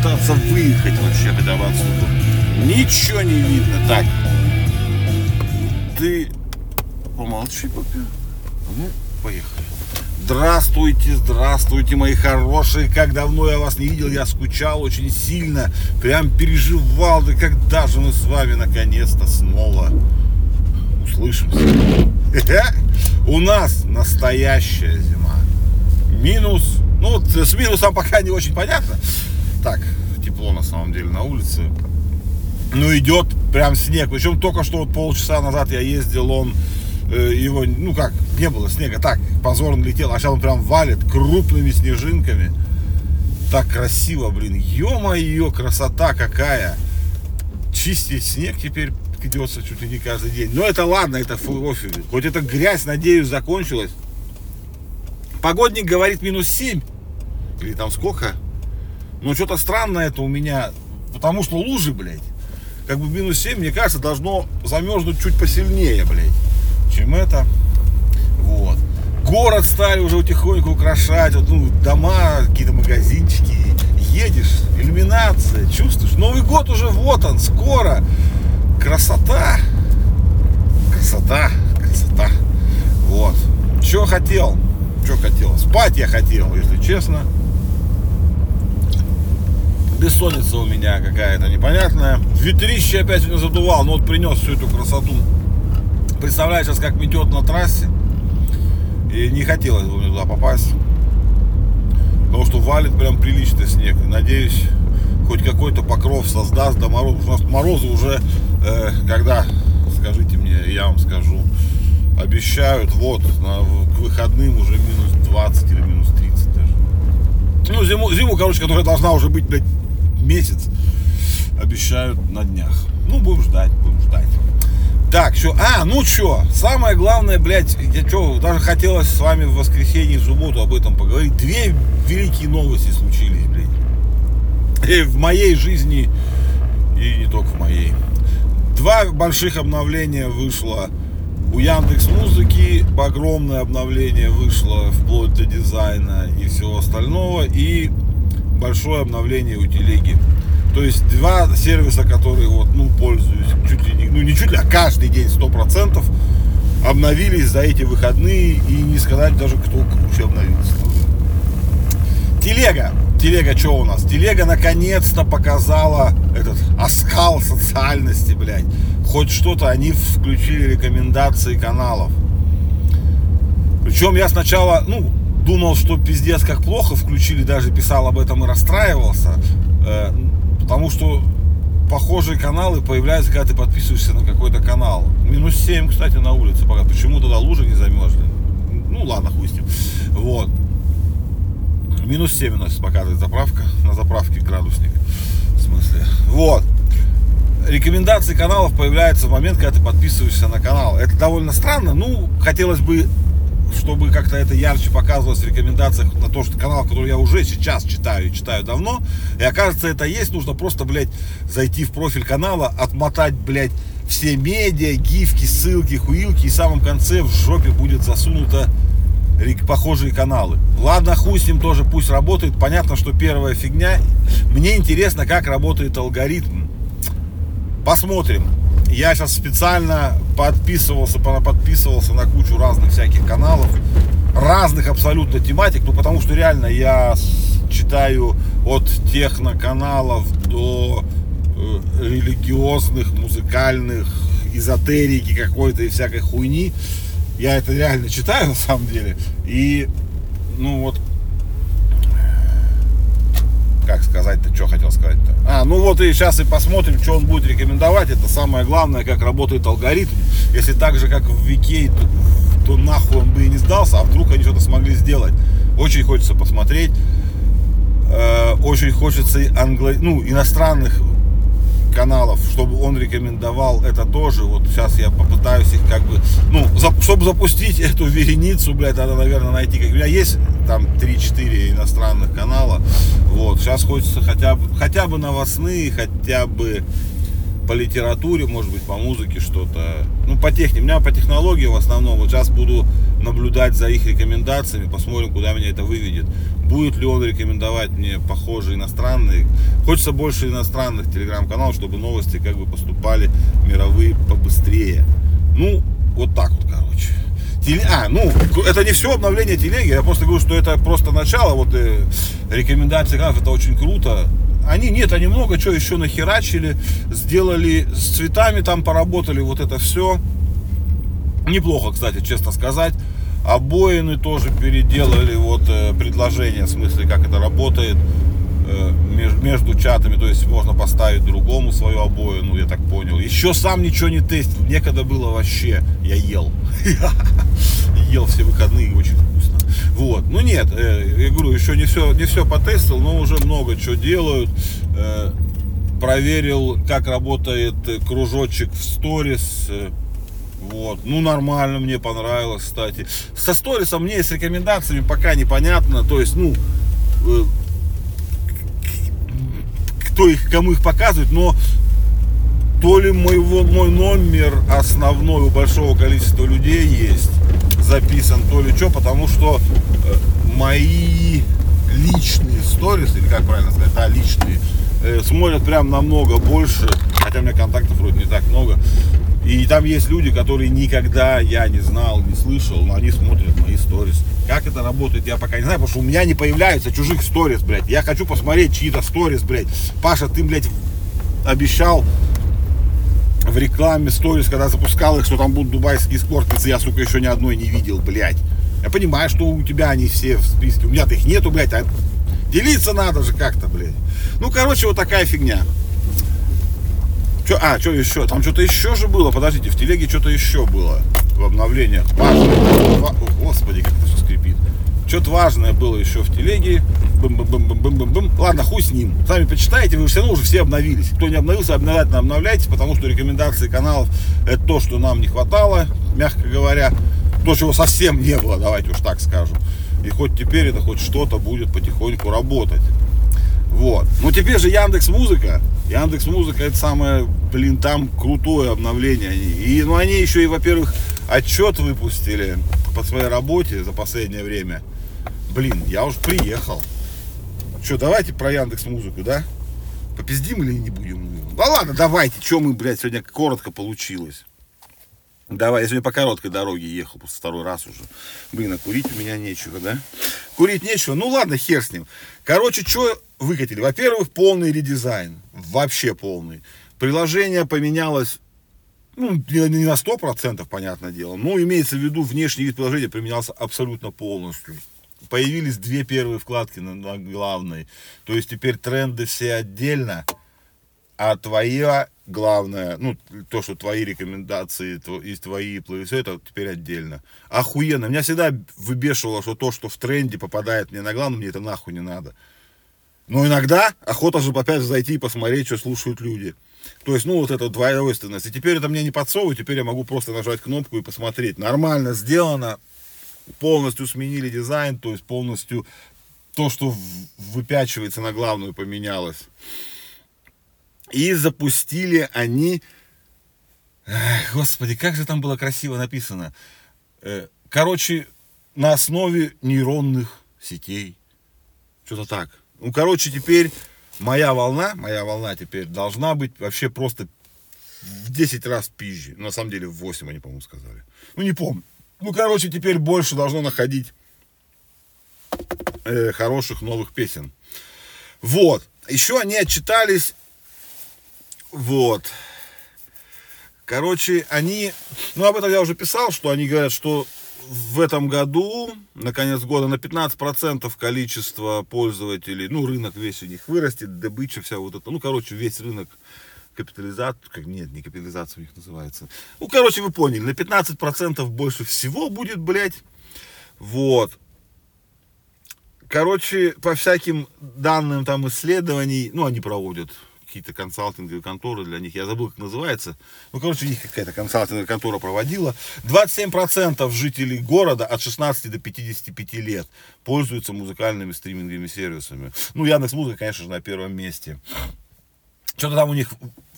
попытаться выехать вообще хотя бы отсюда. Ничего не видно. Так. Ты помолчи пока. Ну, поехали. Здравствуйте, здравствуйте, мои хорошие. Как давно я вас не видел, я скучал очень сильно. Прям переживал, да когда же мы с вами наконец-то снова услышимся. У нас настоящая зима. Минус, ну с минусом пока не очень понятно. Так, тепло на самом деле на улице. Ну идет прям снег. Причем только что вот полчаса назад я ездил, он Э, его, ну как, не было снега, так, позорно летел, а сейчас он прям валит крупными снежинками. Так красиво, блин, ё-моё, красота какая. Чистить снег теперь придется чуть ли не каждый день. Но это ладно, это офиг. Хоть эта грязь, надеюсь, закончилась. Погодник говорит минус 7. Или там сколько? Ну, что-то странно это у меня. Потому что лужи, блядь. Как бы минус 7, мне кажется, должно замерзнуть чуть посильнее, блядь чем это. Вот. Город стали уже утихоньку украшать, вот, ну, дома, какие-то магазинчики. Едешь, иллюминация, чувствуешь. Новый год уже вот он, скоро. Красота. Красота, красота. Вот. Что хотел? Что хотел? Спать я хотел, если честно. Бессонница у меня какая-то непонятная. Ветрище опять меня задувал, но вот принес всю эту красоту представляю сейчас, как метет на трассе. И не хотелось бы мне туда попасть. Потому что валит прям приличный снег. Надеюсь, хоть какой-то покров создаст до мороза. У нас морозы уже, э, когда, скажите мне, я вам скажу, обещают, вот, на, к выходным уже минус 20 или минус 30 даже. Ну, зиму, зиму, короче, которая должна уже быть, блядь, месяц, обещают на днях. Ну, будем ждать, будем ждать. Так, что? А, ну что, самое главное, блядь, я что, даже хотелось с вами в воскресенье, в субботу об этом поговорить. Две великие новости случились, блядь. И в моей жизни, и не только в моей. Два больших обновления вышло у Яндекс Музыки огромное обновление вышло вплоть до дизайна и всего остального. И большое обновление у телеги. То есть два сервиса, которые вот, ну, пользуюсь чуть ли не, ну не чуть ли, а каждый день 100% обновились за эти выходные и не сказать даже, кто круче обновился. Телега. Телега что у нас? Телега наконец-то показала этот оскал социальности, блядь. Хоть что-то они включили рекомендации каналов. Причем я сначала, ну, думал, что пиздец как плохо включили, даже писал об этом и расстраивался. Э, Потому что похожие каналы появляются, когда ты подписываешься на какой-то канал. Минус 7, кстати, на улице пока. Почему тогда лужи не замерзли? Ну ладно, хуй с ним. Вот. Минус 7 у нас показывает заправка. На заправке градусник. В смысле. Вот. Рекомендации каналов появляются в момент, когда ты подписываешься на канал. Это довольно странно. Ну, хотелось бы чтобы как-то это ярче показывалось в рекомендациях на то, что канал, который я уже сейчас читаю и читаю давно, и окажется это есть, нужно просто, блядь, зайти в профиль канала, отмотать, блядь, все медиа, гифки, ссылки, хуилки, и в самом конце в жопе будет засунуто похожие каналы. Ладно, хуй с ним тоже пусть работает. Понятно, что первая фигня. Мне интересно, как работает алгоритм. Посмотрим я сейчас специально подписывался, подписывался на кучу разных всяких каналов, разных абсолютно тематик, ну потому что реально я читаю от техноканалов до э, религиозных, музыкальных, эзотерики какой-то и всякой хуйни. Я это реально читаю на самом деле. И ну вот как сказать-то, что хотел сказать-то. А, ну вот и сейчас и посмотрим, что он будет рекомендовать. Это самое главное, как работает алгоритм. Если так же, как в Викей, то, то нахуй он бы и не сдался, а вдруг они что-то смогли сделать. Очень хочется посмотреть. Э, очень хочется англо... ну, иностранных каналов, чтобы он рекомендовал это тоже. Вот сейчас я попытаюсь их как бы, ну, за, чтобы запустить эту вереницу, блядь, надо, наверное, найти. Как, у меня есть там 3-4 иностранных канала. Вот, сейчас хочется хотя бы, хотя бы новостные, хотя бы по литературе, может быть, по музыке что-то. Ну, по технике. У меня по технологии в основном. Вот сейчас буду наблюдать за их рекомендациями, посмотрим, куда меня это выведет. Будет ли он рекомендовать мне похожие иностранные. Хочется больше иностранных телеграм-каналов, чтобы новости как бы поступали мировые побыстрее. Ну, вот так вот, короче. Теле... А, ну, это не все обновление телеги, я просто говорю, что это просто начало, вот э, рекомендации каналов, это очень круто. Они, нет, они много чего еще нахерачили, сделали с цветами там поработали, вот это все. Неплохо, кстати, честно сказать. Обоины тоже переделали, вот э, предложение, в смысле, как это работает между чатами, то есть можно поставить другому свою обоину, я так понял. Еще сам ничего не тестил, некогда было вообще, я ел. Ел все выходные, очень вкусно. Вот, ну нет, э, я говорю, еще не все, не все потестил, но уже много чего делают. Проверил, как работает кружочек в сторис, вот. Ну, нормально, мне понравилось, кстати. Со сторисом мне с рекомендациями пока непонятно. То есть, ну, э, кто их, кому их показывает, но то ли моего, мой номер основной у большого количества людей есть записан, то ли что, потому что э, мои личные сторис, или как правильно сказать, да, личные, э, смотрят прям намного больше, хотя у меня контактов вроде не так много, и там есть люди, которые никогда я не знал, не слышал, но они смотрят мои сторис. Как это работает, я пока не знаю, потому что у меня не появляются чужих сторис, блядь. Я хочу посмотреть чьи-то сторис, блядь. Паша, ты, блядь, обещал в рекламе сторис, когда запускал их, что там будут дубайские спортницы, я, сука, еще ни одной не видел, блядь. Я понимаю, что у тебя они все в списке, у меня-то их нету, блядь, а делиться надо же как-то, блядь. Ну, короче, вот такая фигня. Что, а, что еще? Там что-то еще же было. Подождите, в телеге что-то еще было в обновлениях. Важное. Господи, как это все скрипит. Что-то важное было еще в телеге. Бым -бым -бым -бым -бым -бым. Ладно, хуй с ним. Сами почитайте, вы все равно уже все обновились. Кто не обновился, обновляйте, обновляйтесь, потому что рекомендации каналов это то, что нам не хватало, мягко говоря. То, чего совсем не было, давайте уж так скажем. И хоть теперь это хоть что-то будет потихоньку работать. Вот. Но теперь же Яндекс Музыка. Яндекс Музыка это самое, блин, там крутое обновление. И ну, они еще и, во-первых, отчет выпустили по своей работе за последнее время. Блин, я уже приехал. Что, давайте про Яндекс Музыку, да? Попиздим или не будем? Да ладно, давайте. Что мы, блядь, сегодня коротко получилось. Давай, я сегодня по короткой дороге ехал, просто второй раз уже. Блин, а курить у меня нечего, да? Курить нечего. Ну ладно, хер с ним. Короче, что выкатили? Во-первых, полный редизайн. Вообще полный. Приложение поменялось ну, не на 100%, понятное дело, но имеется в виду внешний вид приложения применялся абсолютно полностью. Появились две первые вкладки на, на главной. То есть теперь тренды все отдельно, а твоя главное, ну, то, что твои рекомендации и твои плейлисты, это теперь отдельно. Охуенно. Меня всегда выбешивало, что то, что в тренде попадает мне на главном, мне это нахуй не надо. Но иногда охота же опять зайти и посмотреть, что слушают люди. То есть, ну, вот эта двойственность. И теперь это мне не подсовывают, теперь я могу просто нажать кнопку и посмотреть. Нормально сделано, полностью сменили дизайн, то есть полностью то, что выпячивается на главную, поменялось. И запустили они... Эх, господи, как же там было красиво написано. Э, короче, на основе нейронных сетей. Что-то так. Ну, короче, теперь моя волна, моя волна теперь должна быть вообще просто в 10 раз пизже. На самом деле в 8 они, по-моему, сказали. Ну, не помню. Ну, короче, теперь больше должно находить э, хороших новых песен. Вот. Еще они отчитались вот. Короче, они, ну об этом я уже писал, что они говорят, что в этом году, на конец года, на 15% количество пользователей, ну, рынок весь у них вырастет, добыча вся вот это, ну, короче, весь рынок капитализация, нет, не капитализация у них называется. Ну, короче, вы поняли, на 15% больше всего будет, блядь, вот. Короче, по всяким данным там исследований, ну, они проводят какие-то консалтинговые конторы для них, я забыл, как называется. Ну, короче, их какая-то консалтинговая контора проводила. 27% жителей города от 16 до 55 лет пользуются музыкальными стриминговыми сервисами. Ну, Яндекс Музыка, конечно же, на первом месте. Что-то там у них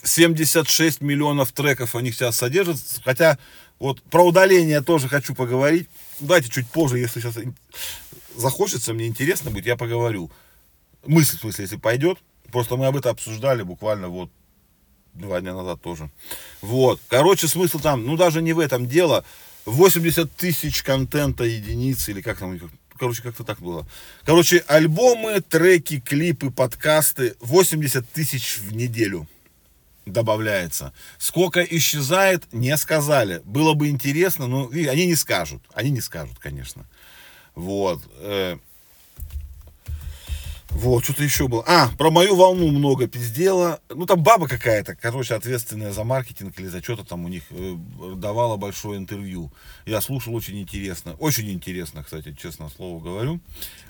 76 миллионов треков у них сейчас содержится, хотя Вот про удаление тоже хочу поговорить. Давайте чуть позже, если сейчас захочется, мне интересно будет, я поговорю. Мысль, в смысле, если пойдет. Просто мы об этом обсуждали буквально вот два дня назад тоже. Вот. Короче, смысл там, ну даже не в этом дело. 80 тысяч контента единиц, или как там, короче, как-то так было. Короче, альбомы, треки, клипы, подкасты, 80 тысяч в неделю добавляется. Сколько исчезает, не сказали. Было бы интересно, но они не скажут. Они не скажут, конечно. Вот. Вот, что-то еще было. А, про мою волну много пиздела. Ну, там баба какая-то, короче, ответственная за маркетинг или за что-то там у них э, давала большое интервью. Я слушал, очень интересно. Очень интересно, кстати, честно слово говорю.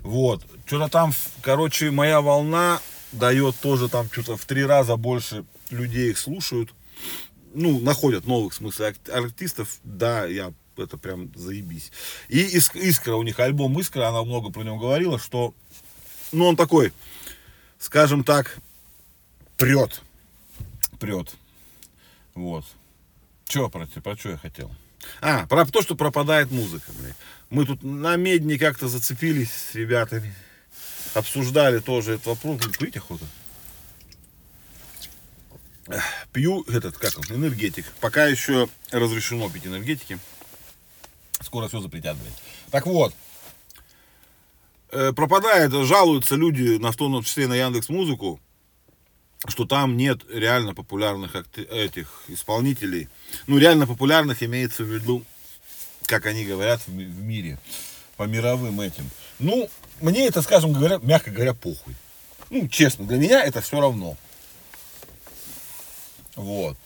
Вот. Что-то там, короче, моя волна дает тоже там что-то в три раза больше людей их слушают. Ну, находят новых, в смысле, артистов. Да, я это прям заебись. И Искра, у них альбом Искра, она много про него говорила, что ну, он такой, скажем так, прет. Прет. Вот. Че, про, про что я хотел? А, про то, что пропадает музыка, блядь. Мы тут на медне как-то зацепились с ребятами. Обсуждали тоже этот вопрос. Блин, курить охота. Пью этот, как он, энергетик. Пока еще разрешено пить энергетики. Скоро все запретят, блядь. Так вот, пропадает, жалуются люди, на в том числе на Яндекс Музыку, что там нет реально популярных этих исполнителей. Ну, реально популярных имеется в виду, как они говорят, в, в мире, по мировым этим. Ну, мне это, скажем говоря, мягко говоря, похуй. Ну, честно, для меня это все равно. Вот.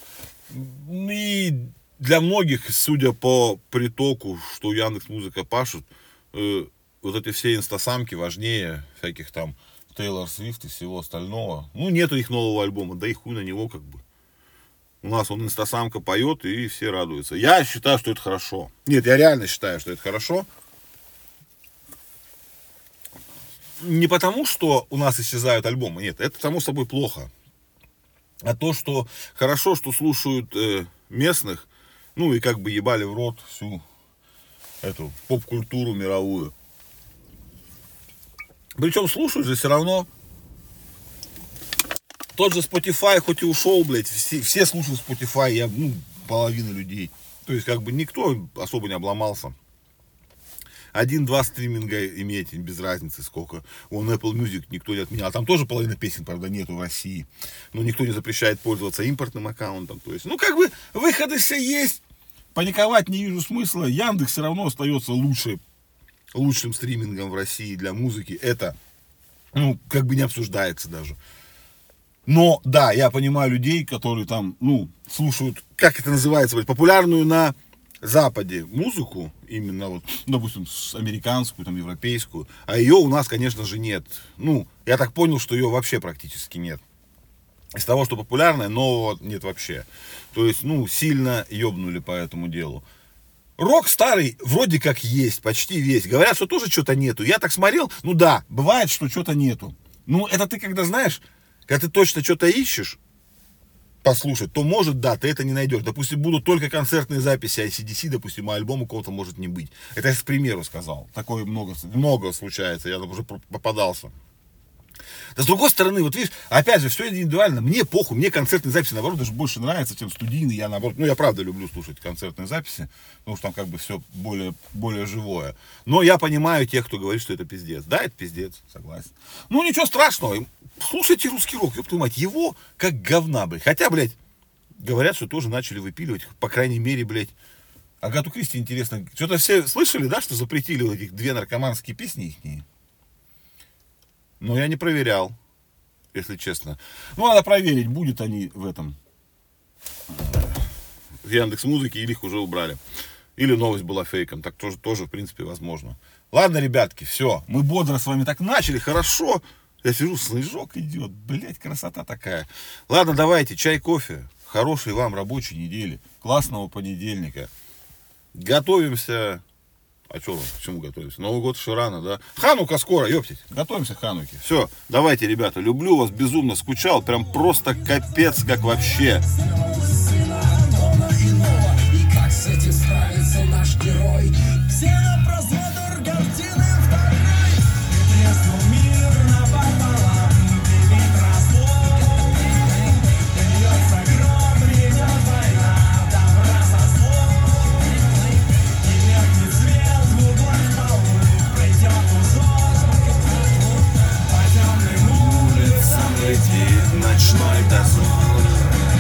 И для многих, судя по притоку, что Яндекс Музыка пашут, э, вот эти все инстасамки важнее всяких там Тейлор Свифт и всего остального. Ну, нету их нового альбома, да и хуй на него как бы. У нас он инстасамка поет, и все радуются. Я считаю, что это хорошо. Нет, я реально считаю, что это хорошо. Не потому, что у нас исчезают альбомы. Нет, это само собой плохо. А то, что хорошо, что слушают э, местных, ну и как бы ебали в рот всю эту поп-культуру мировую. Причем слушают же все равно. Тот же Spotify, хоть и ушел, блядь, все, все слушают Spotify, я, ну, половина людей. То есть, как бы, никто особо не обломался. Один-два стриминга иметь, без разницы сколько. Он Apple Music никто не отменял. Там тоже половина песен, правда, нету в России. Но никто не запрещает пользоваться импортным аккаунтом. То есть, ну, как бы, выходы все есть. Паниковать не вижу смысла. Яндекс все равно остается лучше лучшим стримингом в России для музыки, это, ну, как бы не обсуждается даже. Но, да, я понимаю людей, которые там, ну, слушают, как это называется, популярную на Западе музыку, именно вот, допустим, американскую, там, европейскую, а ее у нас, конечно же, нет. Ну, я так понял, что ее вообще практически нет. Из того, что популярное, нового нет вообще. То есть, ну, сильно ебнули по этому делу. Рок старый вроде как есть, почти весь. Говорят, что тоже что-то нету. Я так смотрел, ну да, бывает, что что-то нету. Ну, это ты когда знаешь, когда ты точно что-то ищешь, послушать, то может, да, ты это не найдешь. Допустим, будут только концертные записи ICDC, допустим, а альбома кого-то может не быть. Это я к примеру сказал. Такое много, много случается, я уже попадался. С другой стороны, вот видишь, опять же, все индивидуально. Мне похуй, мне концертные записи, наоборот, даже больше нравятся, чем студийные. Я, наоборот, ну, я правда люблю слушать концертные записи, потому что там как бы все более, более живое. Но я понимаю тех, кто говорит, что это пиздец. Да, это пиздец, согласен. Ну, ничего страшного. Слушайте русский рок, ёб твою мать, его как говна, блядь. Хотя, блядь, говорят, что тоже начали выпиливать, по крайней мере, блядь, Агату Кристи интересно. Что-то все слышали, да, что запретили вот этих две наркоманские песни их? Но я не проверял, если честно. Ну, надо проверить, будет они в этом в Яндекс Музыке или их уже убрали. Или новость была фейком. Так тоже, тоже, в принципе, возможно. Ладно, ребятки, все. Мы бодро с вами так начали, хорошо. Я сижу, снежок идет. Блять, красота такая. Ладно, давайте, чай, кофе. Хорошей вам рабочей недели. Классного понедельника. Готовимся а что, к чему готовимся? Новый год еще рано, да? Ханука скоро, ёптить. Готовимся к Хануке. Все, давайте, ребята, люблю вас, безумно скучал. Прям просто капец, как вообще.